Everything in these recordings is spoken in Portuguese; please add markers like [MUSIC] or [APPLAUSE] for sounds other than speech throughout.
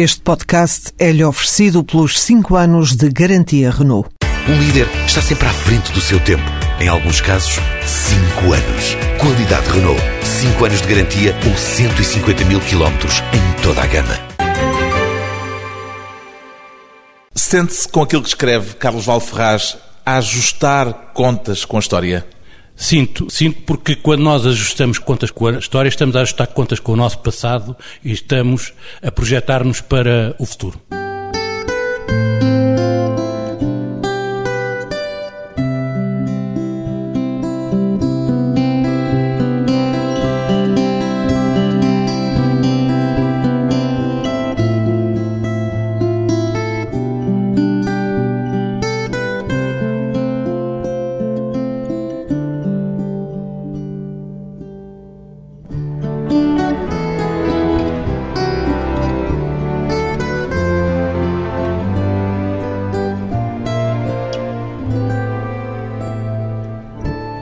Este podcast é-lhe oferecido pelos 5 anos de garantia Renault. Um líder está sempre à frente do seu tempo. Em alguns casos, 5 anos. Qualidade Renault. 5 anos de garantia ou 150 mil quilómetros em toda a gama. Sente-se com aquilo que escreve Carlos Valferraz a ajustar contas com a história? Sinto, sinto porque quando nós ajustamos contas com a história, estamos a ajustar contas com o nosso passado e estamos a projetar-nos para o futuro.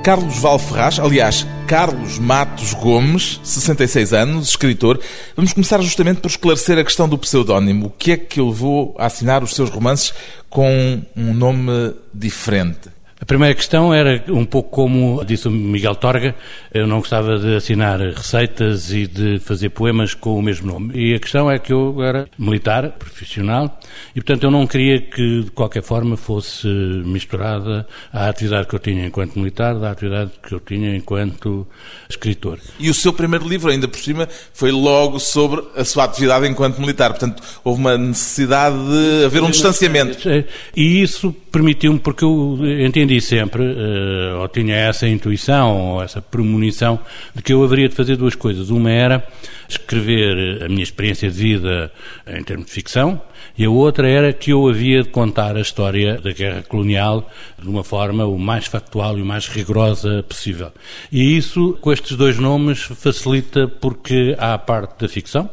Carlos Valferraz, aliás, Carlos Matos Gomes, 66 anos, escritor. Vamos começar justamente por esclarecer a questão do pseudónimo. O que é que eu vou assinar os seus romances com um nome diferente? A primeira questão era um pouco como disse o Miguel Torga, eu não gostava de assinar receitas e de fazer poemas com o mesmo nome. E a questão é que eu era militar, profissional, e portanto eu não queria que de qualquer forma fosse misturada a atividade que eu tinha enquanto militar da atividade que eu tinha enquanto escritor. E o seu primeiro livro, ainda por cima, foi logo sobre a sua atividade enquanto militar. Portanto, houve uma necessidade de haver um distanciamento. E isso permitiu-me, porque eu entendi sempre, uh, ou tinha essa intuição, ou essa premonição, de que eu haveria de fazer duas coisas. Uma era escrever a minha experiência de vida em termos de ficção, e a outra era que eu havia de contar a história da guerra colonial de uma forma o mais factual e o mais rigorosa possível. E isso, com estes dois nomes, facilita porque há a parte da ficção,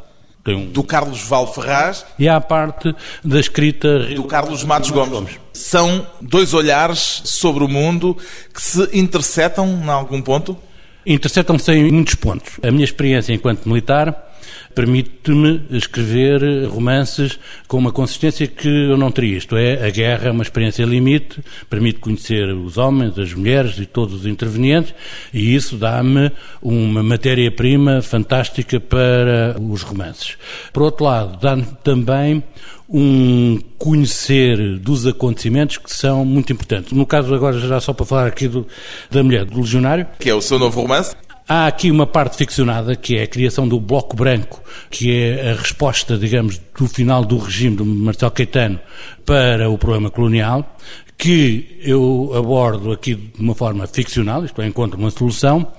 um... Do Carlos Valferraz. E há a parte da escrita. Do Carlos Matos Gomes. Gomes. São dois olhares sobre o mundo que se interceptam em algum ponto? Interceptam-se em muitos pontos. A minha experiência enquanto militar permite-me escrever romances com uma consistência que eu não teria. Isto é, a guerra é uma experiência limite, permite conhecer os homens, as mulheres e todos os intervenientes, e isso dá-me uma matéria-prima fantástica para os romances. Por outro lado, dá-me também um conhecer dos acontecimentos que são muito importantes. No caso, agora, já só para falar aqui do, da mulher do legionário. Que é o seu novo romance? Há aqui uma parte ficcionada que é a criação do Bloco Branco, que é a resposta, digamos, do final do regime de Marcelo Caetano para o problema colonial, que eu abordo aqui de uma forma ficcional, isto é, encontro uma solução,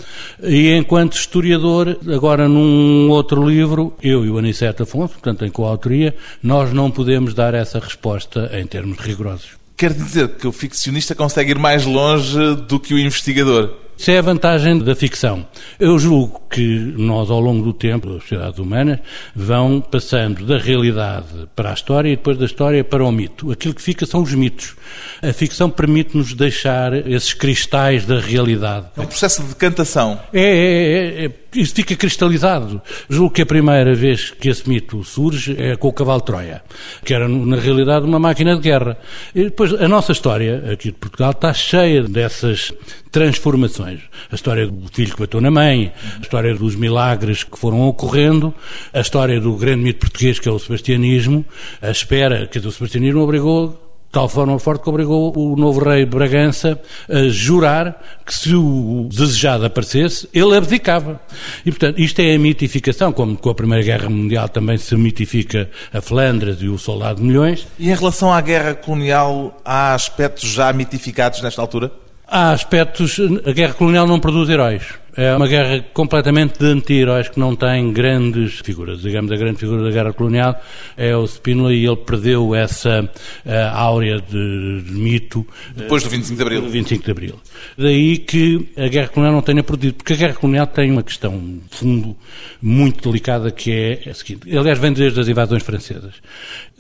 e enquanto historiador, agora num outro livro, eu e o Aniceto Afonso, portanto em coautoria, nós não podemos dar essa resposta em termos rigorosos. Quer dizer que o ficcionista consegue ir mais longe do que o investigador? Isso é a vantagem da ficção. Eu julgo que nós, ao longo do tempo, as sociedades humanas, vão passando da realidade para a história e depois da história para o mito. Aquilo que fica são os mitos. A ficção permite-nos deixar esses cristais da realidade. É um processo de decantação. É, é, é, é isso fica cristalizado. Julgo que a primeira vez que esse mito surge é com o cavalo de Troia, que era, na realidade, uma máquina de guerra. E depois, a nossa história aqui de Portugal está cheia dessas transformações. A história do filho que bateu na mãe, a história dos milagres que foram ocorrendo, a história do grande mito português que é o sebastianismo, a espera, que o sebastianismo obrigou tal forma forte que obrigou o novo rei de Bragança a jurar que se o desejado aparecesse, ele abdicava. E, portanto, isto é a mitificação, como com a Primeira Guerra Mundial também se mitifica a Flandres e o soldado de milhões. E em relação à guerra colonial, há aspectos já mitificados nesta altura? Há aspectos. A guerra colonial não produz heróis. É uma guerra completamente de anti-heróis que não tem grandes figuras. Digamos, a grande figura da guerra colonial é o Spínola e ele perdeu essa uh, áurea de, de mito. Depois do 25 de Abril. Do 25 de Abril. Daí que a guerra colonial não tenha produzido. Porque a guerra colonial tem uma questão de fundo muito delicada que é a seguinte. Aliás, vem desde as invasões francesas.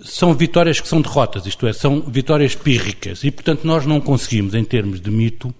São vitórias que são derrotas, isto é, são vitórias pírricas. E, portanto, nós não conseguimos, em termos de mito,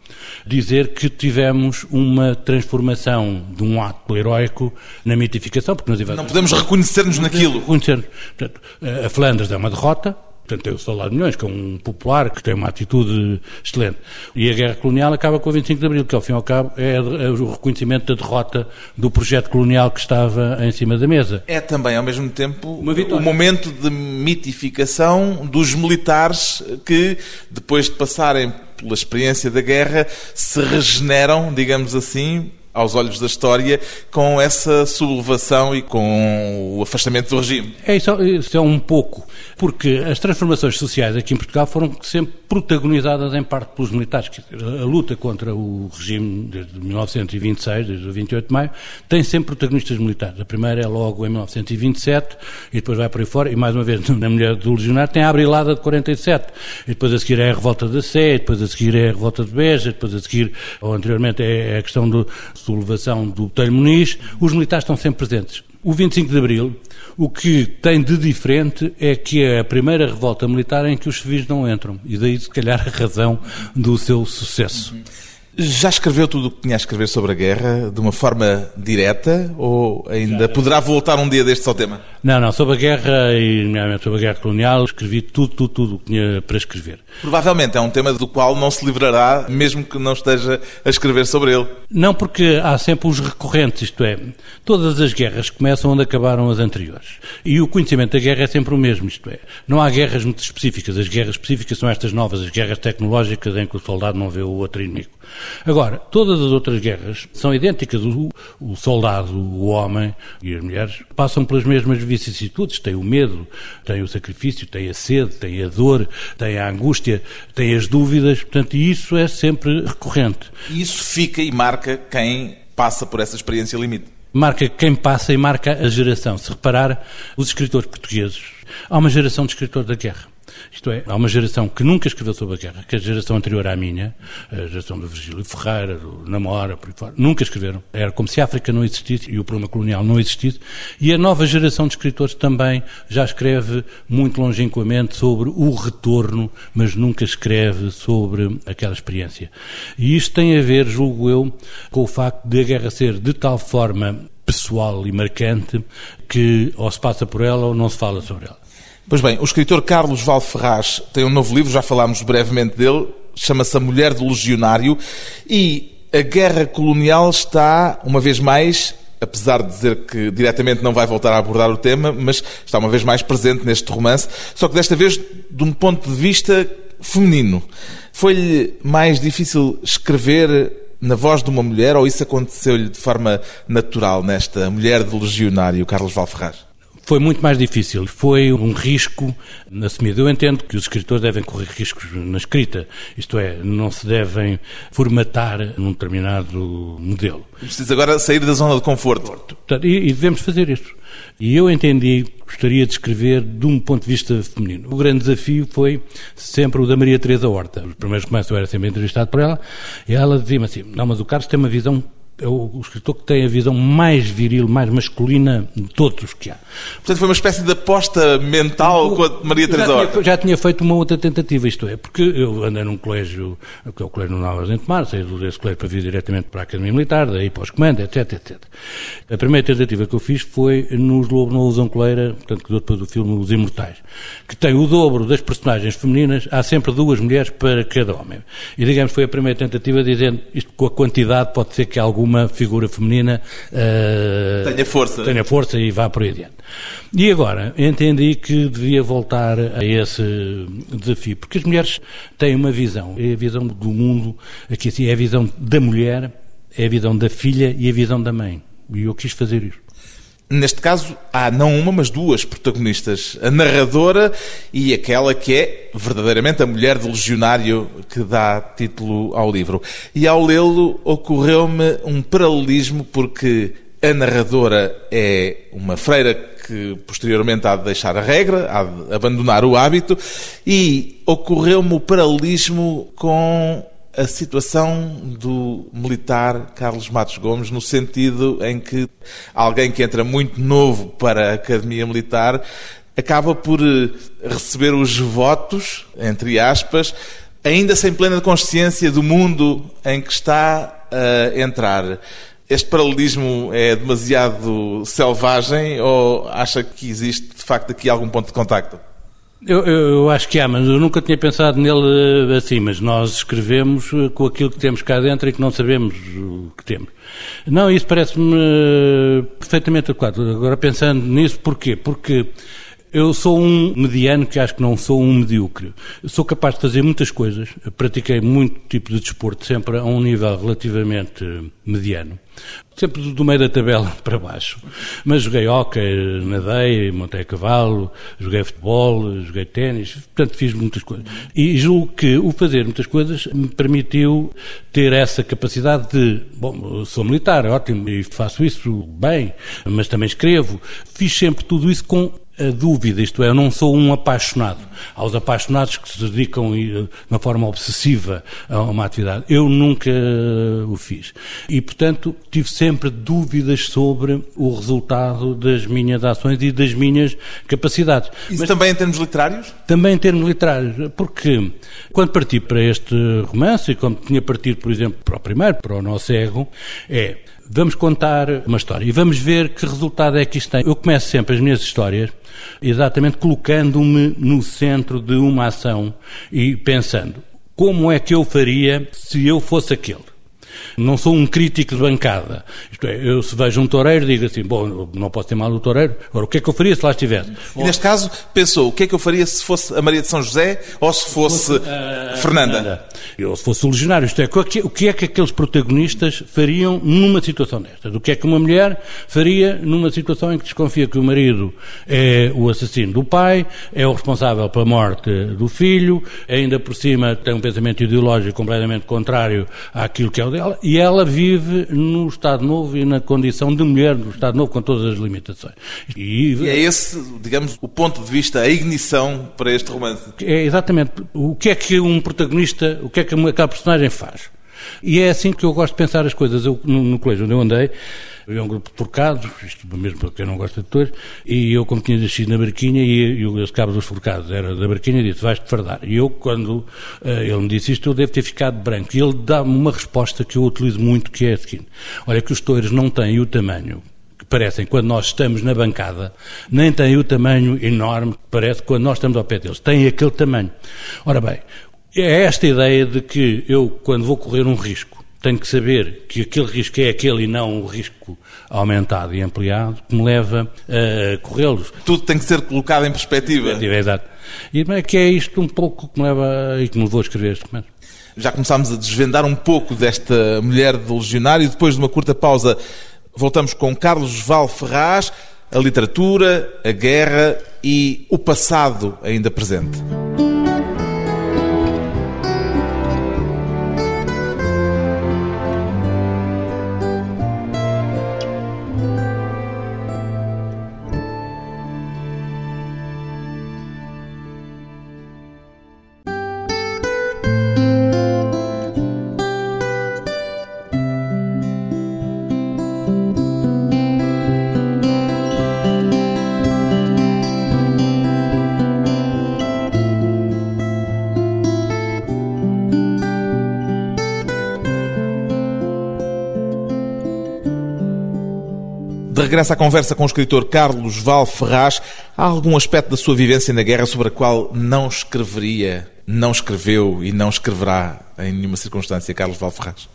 dizer que tivemos uma transformação de um ato heroico na mitificação, porque nós Não podemos reconhecer-nos naquilo. Reconhecer Portanto, a Flandres é uma derrota, Portanto, tem o Soldado de Milhões, que é um popular, que tem uma atitude excelente. E a Guerra Colonial acaba com o 25 de Abril, que ao fim e ao cabo é o reconhecimento da derrota do projeto colonial que estava em cima da mesa. É também, ao mesmo tempo, o momento de mitificação dos militares que, depois de passarem pela experiência da guerra, se regeneram, digamos assim, aos olhos da história, com essa sublevação e com o afastamento do regime. É isso, isso é um pouco, porque as transformações sociais aqui em Portugal foram sempre protagonizadas em parte pelos militares. A luta contra o regime desde 1926, desde o 28 de maio, tem sempre protagonistas militares. A primeira é logo em 1927 e depois vai por aí fora, e mais uma vez [LAUGHS] na Mulher do Legionário tem a Abrilada de 47, e depois a seguir é a Revolta da Sé, depois a seguir é a Revolta de Beja, depois a seguir, ou anteriormente, é a questão do sublevação do Botelho Muniz, os militares estão sempre presentes. O 25 de Abril, o que tem de diferente é que é a primeira revolta militar em que os civis não entram. E daí, se calhar, a razão do seu sucesso. Já escreveu tudo o que tinha a escrever sobre a guerra de uma forma direta ou ainda poderá voltar um dia destes ao tema? Não, não, sobre a guerra e, nomeadamente, sobre a guerra colonial, escrevi tudo, tudo, tudo o que tinha para escrever. Provavelmente é um tema do qual não se livrará, mesmo que não esteja a escrever sobre ele. Não, porque há sempre os recorrentes, isto é, todas as guerras começam onde acabaram as anteriores. E o conhecimento da guerra é sempre o mesmo, isto é, não há guerras muito específicas. As guerras específicas são estas novas, as guerras tecnológicas em que o soldado não vê o outro inimigo. Agora, todas as outras guerras são idênticas. O, o soldado, o homem e as mulheres passam pelas mesmas vicissitudes. Tem o medo, tem o sacrifício, tem a sede, tem a dor, tem a angústia, tem as dúvidas. Portanto, isso é sempre recorrente. E isso fica e marca quem passa por essa experiência limite marca quem passa e marca a geração. Se reparar, os escritores portugueses, há uma geração de escritores da guerra. Isto é, há uma geração que nunca escreveu sobre a guerra, que é a geração anterior à minha, a geração do Virgílio Ferreira, do Namora, por aí fora, nunca escreveram. Era como se a África não existisse e o problema colonial não existisse. E a nova geração de escritores também já escreve muito longínquamente sobre o retorno, mas nunca escreve sobre aquela experiência. E isto tem a ver, julgo eu, com o facto de a guerra ser de tal forma pessoal e marcante que ou se passa por ela ou não se fala sobre ela. Pois bem, o escritor Carlos Valferraz tem um novo livro, já falámos brevemente dele, chama-se A Mulher do Legionário, e a guerra colonial está, uma vez mais, apesar de dizer que diretamente não vai voltar a abordar o tema, mas está uma vez mais presente neste romance, só que desta vez de um ponto de vista feminino. Foi-lhe mais difícil escrever na voz de uma mulher ou isso aconteceu-lhe de forma natural nesta Mulher do Legionário, Carlos Valferraz? Foi muito mais difícil. Foi um risco assumido. Eu entendo que os escritores devem correr riscos na escrita, isto é, não se devem formatar num determinado modelo. Precisa agora sair da zona de conforto. E, e devemos fazer isso. E eu entendi, gostaria de escrever de um ponto de vista feminino. O grande desafio foi sempre o da Maria Teresa Horta. Os primeiros começos eu era sempre entrevistado por ela, e ela dizia-me assim, não, mas o Carlos tem uma visão é o, escritor que tem a visão mais viril, mais masculina de todos os que há. Portanto, foi uma espécie de aposta mental com a Maria Teresa Horta. Já tinha feito uma outra tentativa, isto é, porque eu andei num colégio, que é o Colégio Novas de Mar, saí desse colégio para vir diretamente para a Academia Militar, daí para os comandos, etc, etc. A primeira tentativa que eu fiz foi nos Lobo não usam coleira, portanto, que deu depois do filme Os Imortais, que tem o dobro das personagens femininas, há sempre duas mulheres para cada homem. E, digamos, foi a primeira tentativa dizendo, isto com a quantidade pode ser que algum alguma figura feminina uh, tenha força. tenha força e vá por aí adiante. E agora, entendi que devia voltar a esse desafio, porque as mulheres têm uma visão, é a visão do mundo, aqui assim, é a visão da mulher, é a visão da filha e a visão da mãe. E eu quis fazer isso. Neste caso, há não uma, mas duas protagonistas. A narradora e aquela que é verdadeiramente a mulher do legionário que dá título ao livro. E ao lê-lo, ocorreu-me um paralelismo, porque a narradora é uma freira que posteriormente há de deixar a regra, há de abandonar o hábito, e ocorreu-me o paralelismo com a situação do militar Carlos Matos Gomes, no sentido em que alguém que entra muito novo para a Academia Militar acaba por eh, receber os votos, entre aspas, ainda sem plena consciência do mundo em que está a entrar. Este paralelismo é demasiado selvagem ou acha que existe, de facto, aqui algum ponto de contacto? Eu, eu, eu, acho que há, mas eu nunca tinha pensado nele eh, assim, mas nós escrevemos eh, com aquilo que temos cá dentro e que não sabemos o que temos. Não, isso parece-me eh, perfeitamente adequado. Agora pensando nisso, porquê? Porque eu sou um mediano que acho que não sou um medíocre. sou capaz de fazer muitas coisas. pratiquei muito tipo de desporto, sempre a um nível relativamente mediano. Sempre do meio da tabela [LAUGHS] para baixo. Mas joguei hóquei, nadei, montei a cavalo, joguei futebol, joguei ténis, portanto fiz muitas coisas. E julgo que o fazer muitas coisas me permitiu ter essa capacidade de, bom, sou militar, ótimo, e faço isso bem, mas também escrevo. Fiz sempre tudo isso com a dúvida, isto é, eu não sou um apaixonado. Há os apaixonados que se dedicam eh, de uma forma obsessiva a uma atividade. Eu nunca eh, o fiz. E, portanto, tive sempre dúvidas sobre o resultado das minhas ações e das minhas capacidades. Isso Mas, também em termos literários? Também em termos literários, porque quando parti para este romance, e quando tinha partido, por exemplo, para o primeiro, para o Nosso Ego, é vamos contar uma história e vamos ver que resultado é que isto tem. Eu começo sempre as minhas histórias exatamente colocando-me no centro de uma ação e pensando como é que eu faria se eu fosse aquele. Não sou um crítico de bancada. Isto é, eu se vejo um toureiro, digo assim, bom, não posso ter mal do toureiro, agora o que é que eu faria se lá estivesse? E neste caso, pensou, o que é que eu faria se fosse a Maria de São José ou se fosse, fosse uh, Fernanda? Fernanda? Ou se fosse o legionário. Isto é, o que é que aqueles protagonistas fariam numa situação desta? Do que é que uma mulher faria numa situação em que desconfia que o marido é o assassino do pai, é o responsável pela morte do filho, ainda por cima tem um pensamento ideológico completamente contrário àquilo que é o dela, e ela vive no Estado Novo e na condição de mulher no Estado Novo, com todas as limitações. E, e é esse, digamos, o ponto de vista, a ignição para este romance. É exatamente. O que é que um protagonista, o que é que aquela personagem faz? E é assim que eu gosto de pensar as coisas. Eu, no, no colégio onde eu andei, havia um grupo de forcados, isto mesmo porque eu não gosto de atores, e eu, como tinha nascido na Barquinha, e, e o cabo dos forcados era da Barquinha, disse: vais-te fardar. E eu, quando uh, ele me disse isto, eu devo ter ficado branco. E ele dá-me uma resposta que eu utilizo muito, que é a seguinte: olha, que os touros não têm o tamanho que parecem quando nós estamos na bancada, nem têm o tamanho enorme que parece quando nós estamos ao pé deles. Têm aquele tamanho. Ora bem, é esta ideia de que eu, quando vou correr um risco, tenho que saber que aquele risco é aquele e não o risco aumentado e ampliado, que me leva a corrê-los. Tudo tem que ser colocado em perspectiva. É exato. E é que é isto um pouco que me leva e que me levou a escrever este momento. Já começámos a desvendar um pouco desta mulher do legionário. Depois de uma curta pausa, voltamos com Carlos Val Ferraz, a literatura, a guerra e o passado ainda presente. Regresso à conversa com o escritor Carlos Val Ferraz, há algum aspecto da sua vivência na guerra sobre a qual não escreveria, não escreveu e não escreverá em nenhuma circunstância, Carlos Val Ferraz?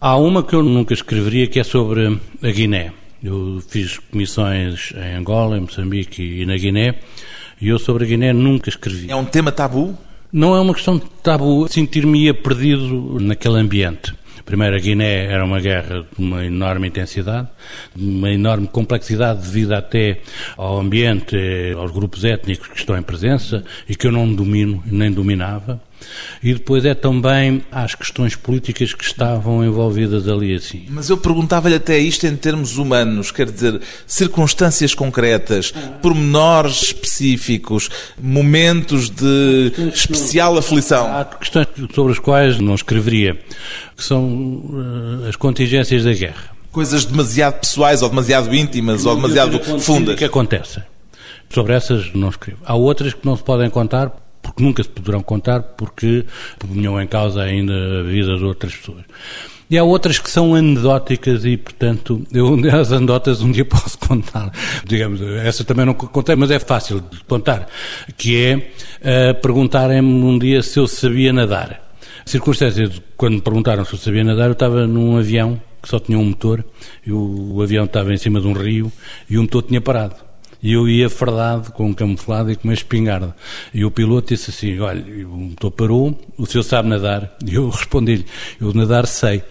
Há uma que eu nunca escreveria, que é sobre a Guiné. Eu fiz comissões em Angola, em Moçambique e na Guiné, e eu sobre a Guiné nunca escrevi. É um tema tabu? Não é uma questão de tabu, sentir-me perdido naquele ambiente. Primeiro, a Guiné era uma guerra de uma enorme intensidade, de uma enorme complexidade devido até ao ambiente, aos grupos étnicos que estão em presença e que eu não domino, nem dominava. E depois é também às questões políticas que estavam envolvidas ali assim. Mas eu perguntava-lhe até isto em termos humanos, quer dizer, circunstâncias concretas, pormenores específicos, momentos de especial aflição. Há questões sobre as quais não escreveria, que são uh, as contingências da guerra. Coisas demasiado pessoais ou demasiado íntimas ou demasiado fundas. que acontecem. Sobre essas não escrevo. Há outras que não se podem contar porque nunca se poderão contar, porque punham em causa ainda a vida de outras pessoas. E há outras que são anedóticas e, portanto, eu [LAUGHS] as anedotas um dia posso contar. Digamos, essa também não contei, mas é fácil de contar. Que é uh, perguntarem-me um dia se eu sabia nadar. A circunstância de quando me perguntaram se eu sabia nadar, eu estava num avião que só tinha um motor, e o, o avião estava em cima de um rio e o motor tinha parado. E eu ia fardado, com um camuflado e com uma espingarda. E o piloto disse assim, olha, o motor parou, o senhor sabe nadar? E eu respondi-lhe, eu nadar sei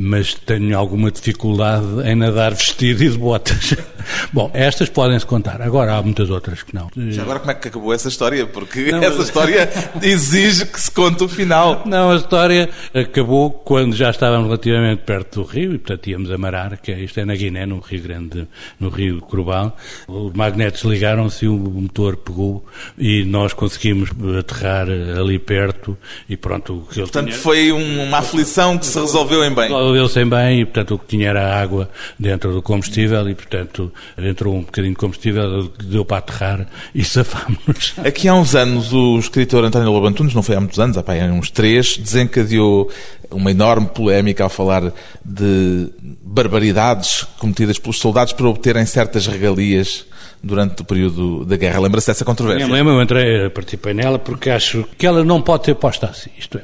mas tenho alguma dificuldade em nadar vestido e de botas. [LAUGHS] Bom, estas podem-se contar. Agora há muitas outras que não. Já agora como é que acabou essa história? Porque não, essa história [LAUGHS] exige que se conte o final. Não, a história acabou quando já estávamos relativamente perto do rio e, portanto, íamos a marar, que é, isto é na Guiné, no Rio Grande, no Rio Corbal. Os magnetos ligaram-se e o motor pegou e nós conseguimos aterrar ali perto e pronto. Portanto, tinha... foi uma aflição que se resolveu em bem resolveu-se bem e, portanto, o que tinha era água dentro do combustível e, portanto, entrou um bocadinho de combustível, deu para aterrar e safámos-nos. Aqui há uns anos o escritor António Lobantunes, não foi há muitos anos, há uns três, desencadeou uma enorme polémica ao falar de barbaridades cometidas pelos soldados para obterem certas regalias durante o período da guerra. Lembra-se dessa controvérsia? Eu lembro, eu entrei, participei nela porque acho que ela não pode ser posta assim. Isto é,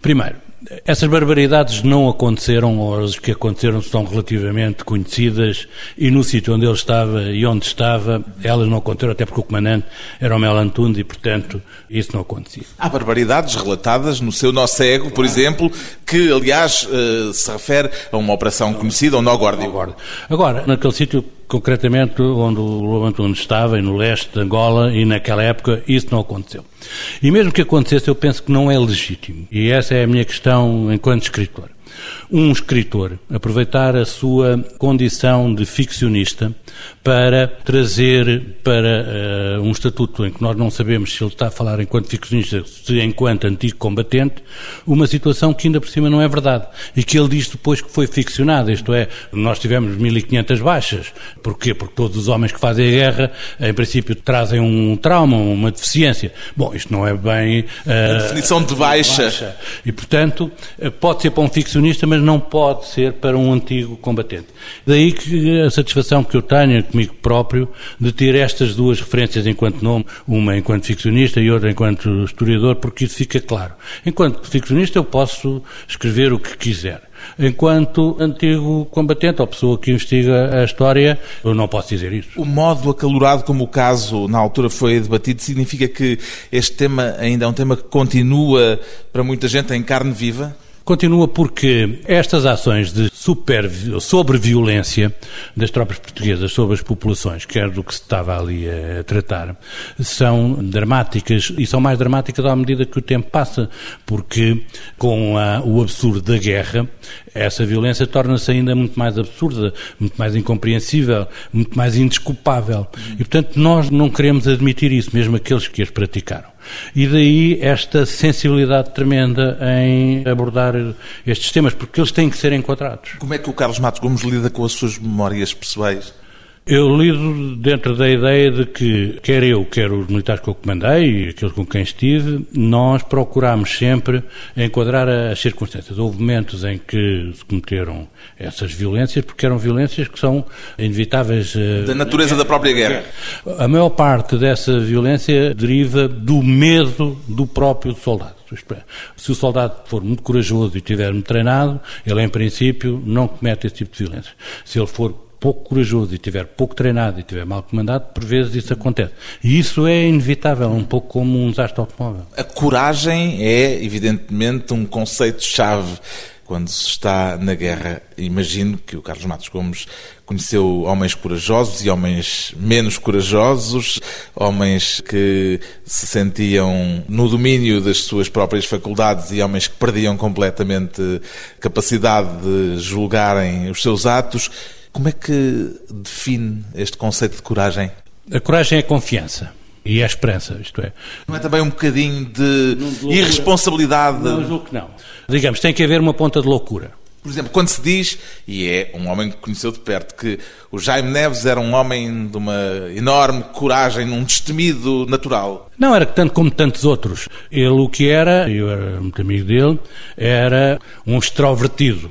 primeiro, essas barbaridades não aconteceram, ou as que aconteceram são relativamente conhecidas, e no sítio onde ele estava e onde estava, elas não aconteceram, até porque o comandante era o Melantundo e, portanto, isso não acontecia. Há barbaridades relatadas no seu Nó Cego, por exemplo, que, aliás, eh, se refere a uma operação conhecida, o Nó Górdio. Agora, naquele sítio concretamente onde o Lobo estava, no leste de Angola, e naquela época isso não aconteceu. E mesmo que acontecesse, eu penso que não é legítimo. E essa é a minha questão enquanto escritor um escritor aproveitar a sua condição de ficcionista para trazer para uh, um estatuto em que nós não sabemos se ele está a falar enquanto ficcionista, se enquanto antigo combatente, uma situação que ainda por cima não é verdade e que ele diz depois que foi ficcionada, isto é, nós tivemos 1500 baixas. Porquê? Porque todos os homens que fazem a guerra, em princípio, trazem um trauma, uma deficiência. Bom, isto não é bem... Uh, a definição de baixa. baixa. E, portanto, eh, pode ser para um ficcionista, mas não pode ser para um antigo combatente. Daí que a satisfação que eu tenho comigo próprio de ter estas duas referências enquanto nome, uma enquanto ficcionista e outra enquanto historiador, porque isso fica claro. Enquanto ficcionista eu posso escrever o que quiser. Enquanto antigo combatente ou pessoa que investiga a história, eu não posso dizer isso. O modo acalorado como o caso na altura foi debatido significa que este tema ainda é um tema que continua para muita gente em carne viva? Continua porque estas ações de super, sobreviolência das tropas portuguesas sobre as populações, que era do que se estava ali a tratar, são dramáticas e são mais dramáticas à medida que o tempo passa, porque com a, o absurdo da guerra, essa violência torna-se ainda muito mais absurda, muito mais incompreensível, muito mais indesculpável. E, portanto, nós não queremos admitir isso, mesmo aqueles que as praticaram. E daí esta sensibilidade tremenda em abordar estes temas, porque eles têm que ser enquadrados. Como é que o Carlos Matos Gomes lida com as suas memórias pessoais? Eu lido dentro da ideia de que, quer eu, quer os militares que eu comandei e aqueles com quem estive, nós procuramos sempre enquadrar as circunstâncias. Houve momentos em que se cometeram essas violências, porque eram violências que são inevitáveis. Eh, da natureza da própria guerra. A maior parte dessa violência deriva do medo do próprio soldado. É, se o soldado for muito corajoso e estiver muito treinado, ele, em princípio, não comete esse tipo de violência. Se ele for pouco corajoso e tiver pouco treinado e tiver mal comandado, por vezes isso acontece. E isso é inevitável, um pouco como um desastre automóvel. A coragem é, evidentemente, um conceito-chave quando se está na guerra. Imagino que o Carlos Matos Gomes conheceu homens corajosos e homens menos corajosos, homens que se sentiam no domínio das suas próprias faculdades e homens que perdiam completamente capacidade de julgarem os seus atos. Como é que define este conceito de coragem? A coragem é confiança. E é esperança, isto é. Não é também um bocadinho de irresponsabilidade? Não, julgo que não. Digamos, tem que haver uma ponta de loucura. Por exemplo, quando se diz, e é um homem que conheceu de perto, que o Jaime Neves era um homem de uma enorme coragem, um destemido natural. Não era tanto como tantos outros. Ele o que era, eu era muito amigo dele, era um extrovertido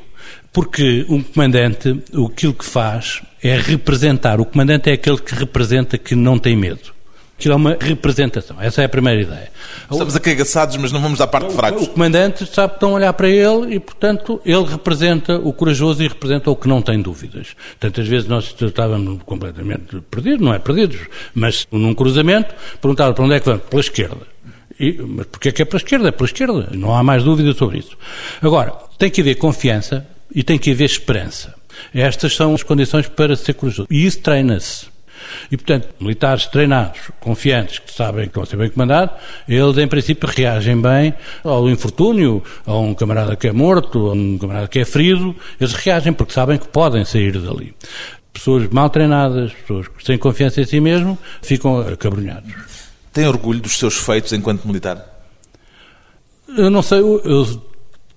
Porque um comandante, aquilo que faz é representar. O comandante é aquele que representa que não tem medo. Aquilo é uma representação. Essa é a primeira ideia. Estamos acagaçados, mas não vamos à parte de fracos. O comandante sabe que estão a olhar para ele e, portanto, ele representa o corajoso e representa o que não tem dúvidas. Tantas vezes nós estávamos completamente perdidos, não é perdidos, mas num cruzamento, perguntava para onde é que vamos? Pela esquerda. E, mas porquê é que é pela esquerda? É pela esquerda. Não há mais dúvida sobre isso. Agora, tem que haver confiança e tem que haver esperança. Estas são as condições para ser corajoso. E isso treina-se. E, portanto, militares treinados, confiantes, que sabem que vão ser bem comandados, eles, em princípio, reagem bem ao infortúnio, a um camarada que é morto, a um camarada que é ferido, eles reagem porque sabem que podem sair dali. Pessoas mal treinadas, pessoas sem confiança em si mesmo, ficam acabrunhados. Tem orgulho dos seus feitos enquanto militar? Eu não sei, eu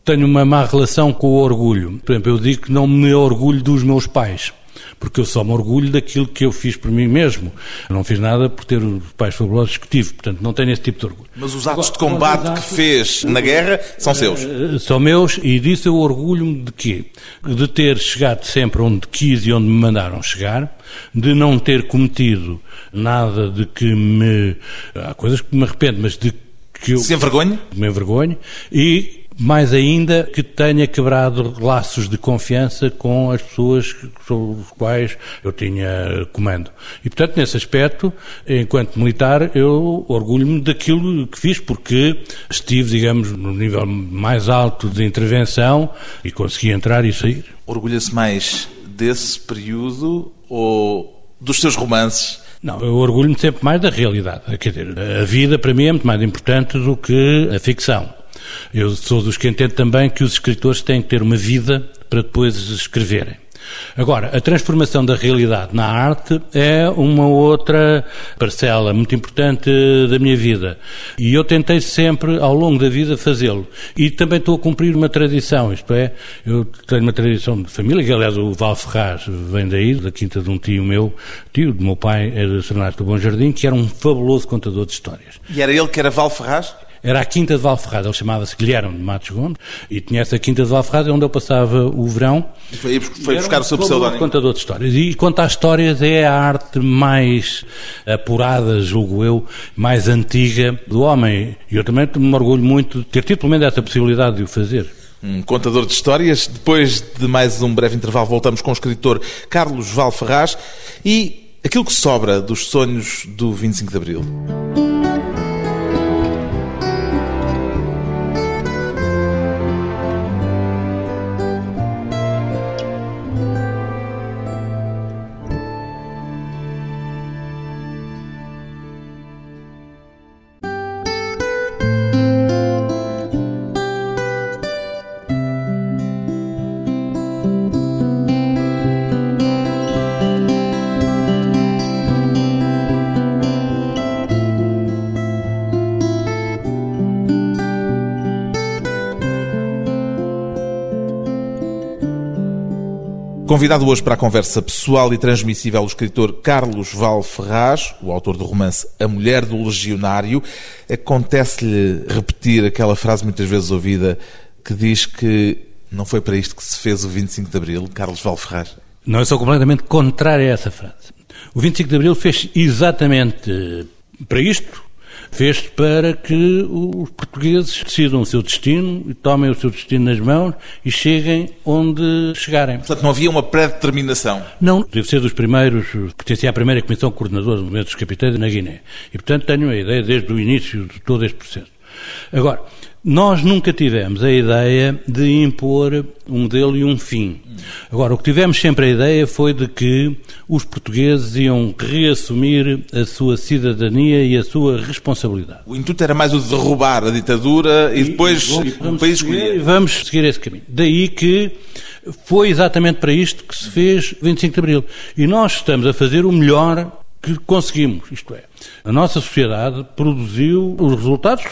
tenho uma má relação com o orgulho. Por exemplo, eu digo que não me orgulho dos meus pais porque eu só me orgulho daquilo que eu fiz por mim mesmo. Eu não fiz nada por ter os pais fabulosos que tive, portanto não tenho esse tipo de orgulho. Mas os atos de combate que fez na guerra são seus? Eh, são meus e disso eu orgulho-me de quê? De ter chegado sempre onde quis e onde me mandaram chegar, de não ter cometido nada de que me... Há coisas que me arrependo, mas de que eu... Se envergonha? Me envergonho. E mais ainda que tenha quebrado laços de confiança com as pessoas sobre os quais eu tinha comando. E, portanto, nesse aspecto, enquanto militar, eu orgulho-me daquilo que fiz, porque estive, digamos, no nível mais alto de intervenção e consegui entrar e sair. Orgulha-se mais desse período ou dos seus romances? Não, eu orgulho-me sempre mais da realidade. Quer dizer, a vida para mim é muito mais importante do que a ficção. Eu sou dos que entendo também que os escritores têm que ter uma vida para depois escreverem. Agora, a transformação da realidade na arte é uma outra parcela muito importante da minha vida. E eu tentei sempre, ao longo da vida, fazê-lo. E também estou a cumprir uma tradição, isto é, eu tenho uma tradição de família, que aliás o Val Ferraz vem daí, da quinta de um tio meu, tio do meu pai, é de do Bom Jardim, que era um fabuloso contador de histórias. E era ele que era Val Ferraz? Era a Quinta de Valferrada, ele chamava-se Guilherme de Matos Gomes, e tinha essa Quinta de Valferrada onde eu passava o verão. E foi, foi buscar um o seu pseudónimo. contador de histórias. E contar histórias é a arte mais apurada, julgo eu, mais antiga do homem. E eu também me orgulho muito de ter tido pelo menos essa possibilidade de o fazer. Um contador de histórias. Depois de mais um breve intervalo, voltamos com o escritor Carlos Valferraz e aquilo que sobra dos sonhos do 25 de Abril. Convidado hoje para a conversa pessoal e transmissível o escritor Carlos Val Ferraz, o autor do romance A Mulher do Legionário. Acontece-lhe repetir aquela frase muitas vezes ouvida que diz que não foi para isto que se fez o 25 de Abril, Carlos Val Ferraz? Não, eu sou completamente contrário a essa frase. O 25 de Abril fez exatamente para isto fez para que os portugueses decidam o seu destino e tomem o seu destino nas mãos e cheguem onde chegarem. Portanto, não havia uma pré-determinação? Não. Devo ser dos primeiros, pertencia à primeira Comissão Coordenadora do Movimento dos Capitães na Guiné. E, portanto, tenho a ideia desde o início de todo este processo. Agora, nós nunca tivemos a ideia de impor um modelo e um fim. Agora, o que tivemos sempre a ideia foi de que os portugueses iam reassumir a sua cidadania e a sua responsabilidade. O intuito era mais o de derrubar a ditadura e, e depois e, o país escolher. Vamos seguir esse caminho. Daí que foi exatamente para isto que se fez 25 de Abril. E nós estamos a fazer o melhor que conseguimos. Isto é, a nossa sociedade produziu os resultados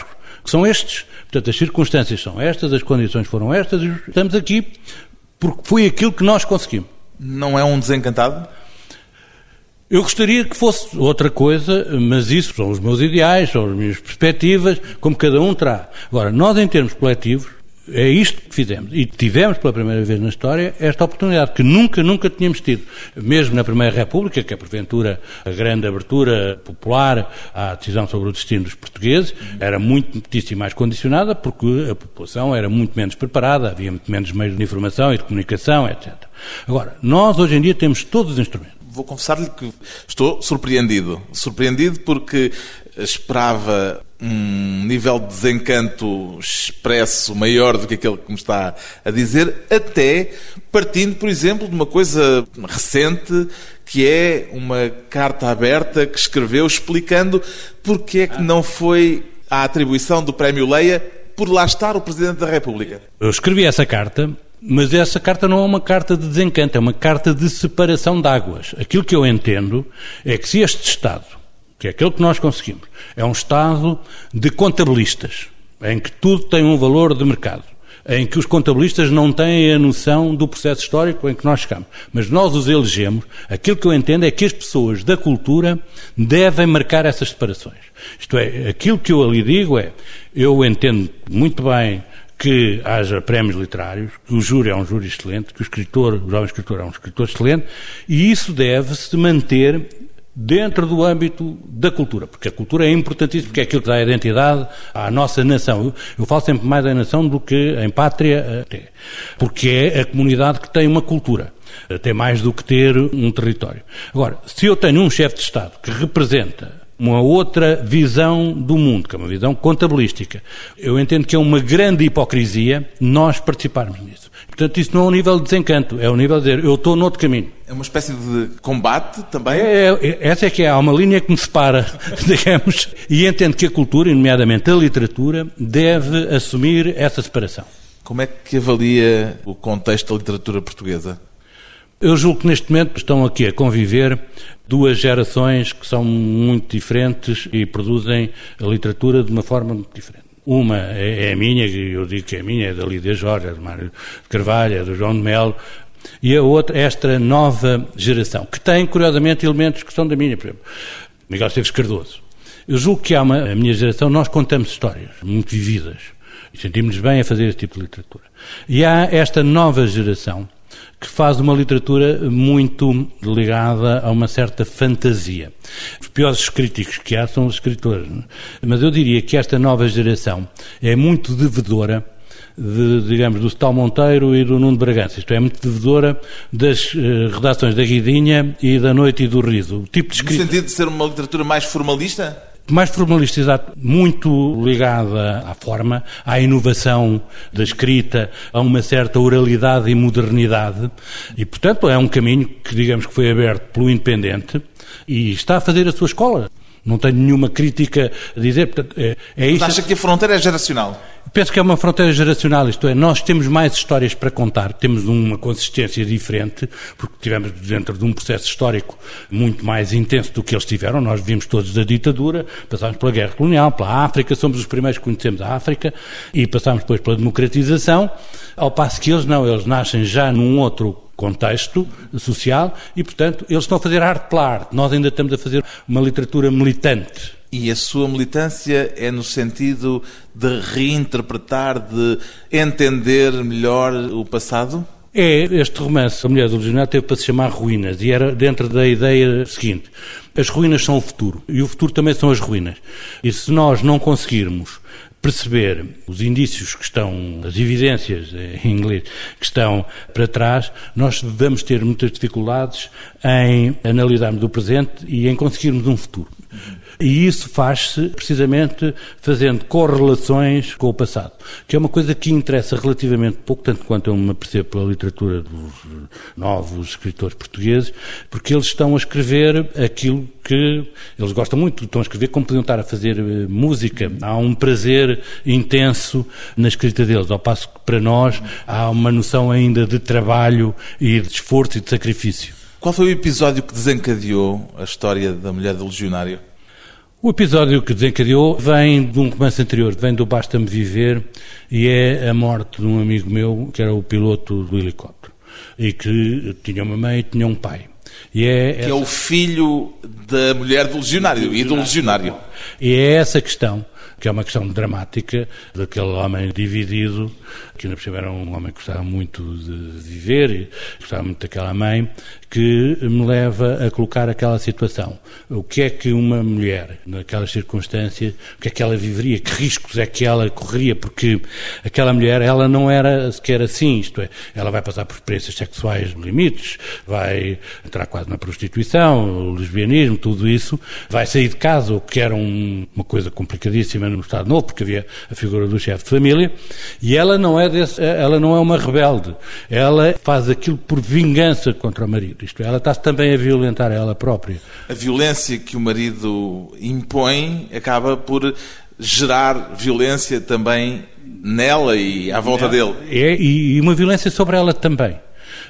que são estes. Portanto, as circunstâncias são estas, as condições foram estas, e estamos aqui porque foi aquilo que nós conseguimos. Não é um desencantado? Eu gostaria que fosse outra coisa, mas isso são os meus ideais, são as minhas perspectivas, como cada um terá. Agora, nós em termos coletivos, É isto que fizemos. E tivemos pela primeira vez na história esta oportunidade que nunca, nunca tínhamos tido. Mesmo na Primeira República, que é porventura a grande abertura popular à decisão sobre o destino dos portugueses, era muito, muitíssimo mais condicionada porque a população era muito menos preparada, havia muito menos meios de informação e de comunicação, etc. Agora, nós hoje em dia temos todos os instrumentos. Vou confessar-lhe que estou surpreendido. Surpreendido porque esperava um nível de desencanto expresso maior do que aquele que me está a dizer, até partindo, por exemplo, de uma coisa recente que é uma carta aberta que escreveu explicando porque é que não foi a atribuição do Prémio Leia por lá estar o Presidente da República. Eu escrevi essa carta mas essa carta não é uma carta de desencanto, é uma carta de separação de águas. Aquilo que eu entendo é que se este Estado que é aquele que nós conseguimos, é um Estado de contabilistas, em que tudo tem um valor de mercado, em que os contabilistas não têm a noção do processo histórico em que nós chegamos. Mas nós os elegemos, aquilo que eu entendo é que as pessoas da cultura devem marcar essas separações. Isto é, aquilo que eu ali digo é, eu entendo muito bem que haja prémios literários, que o júri é um júri excelente, que o escritor, o jovem escritor é um escritor excelente, e isso deve-se manter dentro do âmbito da cultura, porque a cultura é importantíssima, porque é aquilo que dá identidade à nossa nação. Eu, eu falo sempre mais em nação do que em pátria, até, porque é a comunidade que tem uma cultura, até mais do que ter um território. Agora, se eu tenho um chefe de Estado que representa uma outra visão do mundo, que é uma visão contabilística. Eu entendo que é uma grande hipocrisia nós participarmos nisso. Portanto, isso não é um nível de desencanto, é um nível de dizer, eu estou noutro caminho. É uma espécie de combate também? É, é, essa é que é, há uma linha que me separa, [LAUGHS] digamos, e entendo que a cultura, nomeadamente a literatura, deve assumir essa separação. Como é que avalia o contexto da literatura portuguesa? Eu julgo que neste momento estão aqui a conviver duas gerações que são muito diferentes e produzem a literatura de uma forma muito diferente. Uma é, é a minha, eu digo que é a minha, é da Lídia Jorge, é do Mário de Carvalho, é do João de Melo, e a outra, esta nova geração, que tem, curiosamente, elementos que são da minha, por exemplo, Miguel Esteves Cardoso. Eu julgo que há uma, a minha geração, nós contamos histórias muito vividas e sentimos-nos bem a fazer esse tipo de literatura. E há esta nova geração que faz uma literatura muito ligada a uma certa fantasia. Os piores críticos que há são os escritores, é? mas eu diria que esta nova geração é muito devedora de, digamos, do Stal Monteiro e do Nuno Bragança. Isto é, muito devedora das uh, redações da Guidinha e da Noite e do Riso. O tipo de escrita... No sentido de ser uma literatura mais formalista? Mais formalista, exato, muito ligada à forma, à inovação da escrita, a uma certa oralidade e modernidade. E, portanto, é um caminho que, digamos, que foi aberto pelo Independente e está a fazer a sua escola. Não tenho nenhuma crítica a dizer. Portanto, é, é isso. Acha que a fronteira é geracional? Penso que é uma fronteira geracional, isto é, nós temos mais histórias para contar, temos uma consistência diferente, porque tivemos dentro de um processo histórico muito mais intenso do que eles tiveram. Nós vimos todos da ditadura, passámos pela guerra colonial, pela África, somos os primeiros que conhecemos a África, e passámos depois pela democratização, ao passo que eles não, eles nascem já num outro contexto social e, portanto, eles estão a fazer arte pela arte. Nós ainda estamos a fazer uma literatura militante. E a sua militância é no sentido de reinterpretar, de entender melhor o passado? É, este romance, A Mulher do Legionário, teve para se chamar Ruínas, e era dentro da ideia seguinte: as ruínas são o futuro, e o futuro também são as ruínas. E se nós não conseguirmos perceber os indícios que estão, as evidências em inglês, que estão para trás, nós vamos ter muitas dificuldades em analisarmos o presente e em conseguirmos um futuro. E isso faz-se precisamente fazendo correlações com o passado, que é uma coisa que interessa relativamente pouco, tanto quanto eu me apercebo pela literatura dos novos escritores portugueses, porque eles estão a escrever aquilo que eles gostam muito, estão a escrever como podiam estar a fazer eh, música. Há um prazer intenso na escrita deles, ao passo que para nós há uma noção ainda de trabalho e de esforço e de sacrifício. Qual foi o episódio que desencadeou a história da mulher do legionário? O episódio que desencadeou vem de um romance anterior, vem do Basta-me Viver, e é a morte de um amigo meu, que era o piloto do helicóptero, e que tinha uma mãe e tinha um pai. E é que essa... é o filho da mulher do legionário, do legionário e do legionário. E é essa questão que é uma questão dramática daquele homem dividido, que ainda por cima era um homem que gostava muito de viver e gostava muito daquela mãe, que me leva a colocar aquela situação. O que é que uma mulher, naquelas circunstâncias, o que é que ela viveria, que riscos é que ela correria, porque aquela mulher, ela não era sequer assim, isto é, ela vai passar por experiências sexuais limites, vai entrar quase na prostituição, o lesbianismo, tudo isso, vai sair de casa, o que era um, uma coisa complicadíssima no Estado Novo, porque havia a figura do chefe de família, e ela não é desse, ela não é uma rebelde, ela faz aquilo por vingança contra o marido. Isto é, ela está também a violentar ela própria. A violência que o marido impõe acaba por gerar violência também nela e à volta dele. É, e uma violência sobre ela também.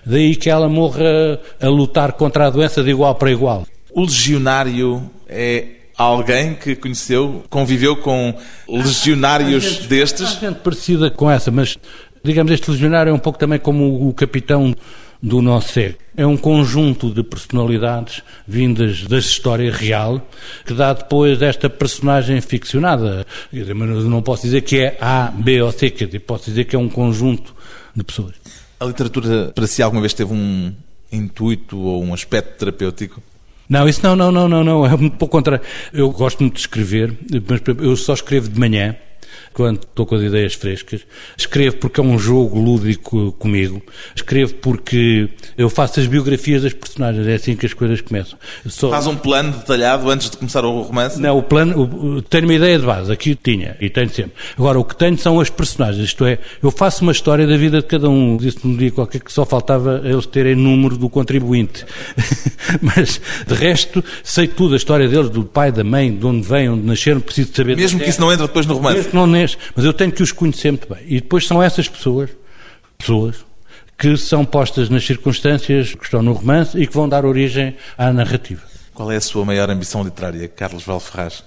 Daí que ela morra a lutar contra a doença de igual para igual. O legionário é alguém que conheceu, conviveu com legionários gente, destes? Há gente parecida com essa, mas digamos, este legionário é um pouco também como o capitão do Nossé. É um conjunto de personalidades vindas da história real que dá depois esta personagem ficcionada. Eu não posso dizer que é A, B ou C, quer dizer, posso dizer que é um conjunto de pessoas. A literatura para si alguma vez teve um intuito ou um aspecto terapêutico? Não, isso não, não, não, não, não. É um pouco contrário. Eu gosto muito de escrever, mas eu só escrevo de manhã quando estou com as ideias frescas. Escrevo porque é um jogo lúdico comigo. Escrevo porque eu faço as biografias das personagens. É assim que as coisas começam. Só... Faz um plano detalhado antes de começar o romance? Não, o plano... O, tenho uma ideia de base. Aqui tinha. E tenho sempre. Agora, o que tenho são as personagens. Isto é, eu faço uma história da vida de cada um. Disse-me um dia qualquer que só faltava eles terem número do contribuinte. [LAUGHS] Mas, de resto, sei tudo. A história deles, do pai, da mãe, de onde vêm, onde nasceram. Preciso saber... Mesmo que isso não entre depois no romance? Mesmo que não mas eu tenho que os conhecer muito bem. E depois são essas pessoas, pessoas, que são postas nas circunstâncias que estão no romance e que vão dar origem à narrativa. Qual é a sua maior ambição literária, Carlos Valferraz?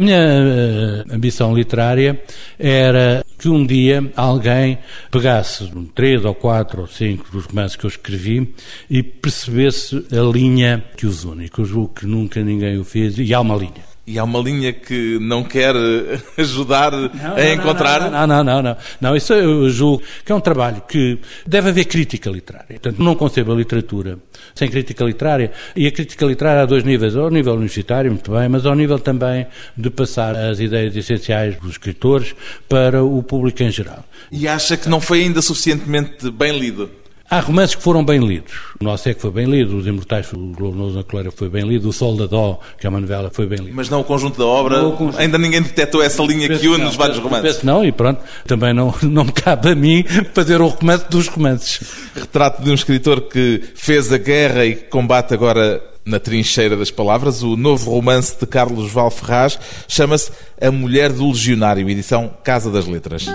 Minha uh, ambição literária era que um dia alguém pegasse três ou quatro ou cinco dos romances que eu escrevi e percebesse a linha que os une, que eu julgo que nunca ninguém o fez, e há uma linha. E há uma linha que não quer [LAUGHS] ajudar não, a não, encontrar? Não, não, não, não, não. Isso eu julgo que é um trabalho que deve haver crítica literária. Portanto, não concebo a literatura sem crítica literária. E a crítica literária há dois níveis. Ao nível universitário, muito bem, mas ao nível também de passar as ideias essenciais dos escritores para o público em geral. E acha que não foi ainda suficientemente bem lido? Há romances que foram bem lidos. O Nosso é que foi bem lido, Os Imortais, o Globo na Coleira foi bem lido, O Sol da Dó, que é uma novela, foi bem lido. Mas não o conjunto da obra? Conjunto. Ainda ninguém detectou essa linha que une os vários romances? Penso não, e pronto, também não, [LAUGHS] não me cabe a mim fazer o romance dos romances. Retrato de um escritor que fez a guerra e que combate agora na trincheira das palavras, o novo romance de Carlos Valferraz chama-se A Mulher do Legionário, edição Casa das Letras.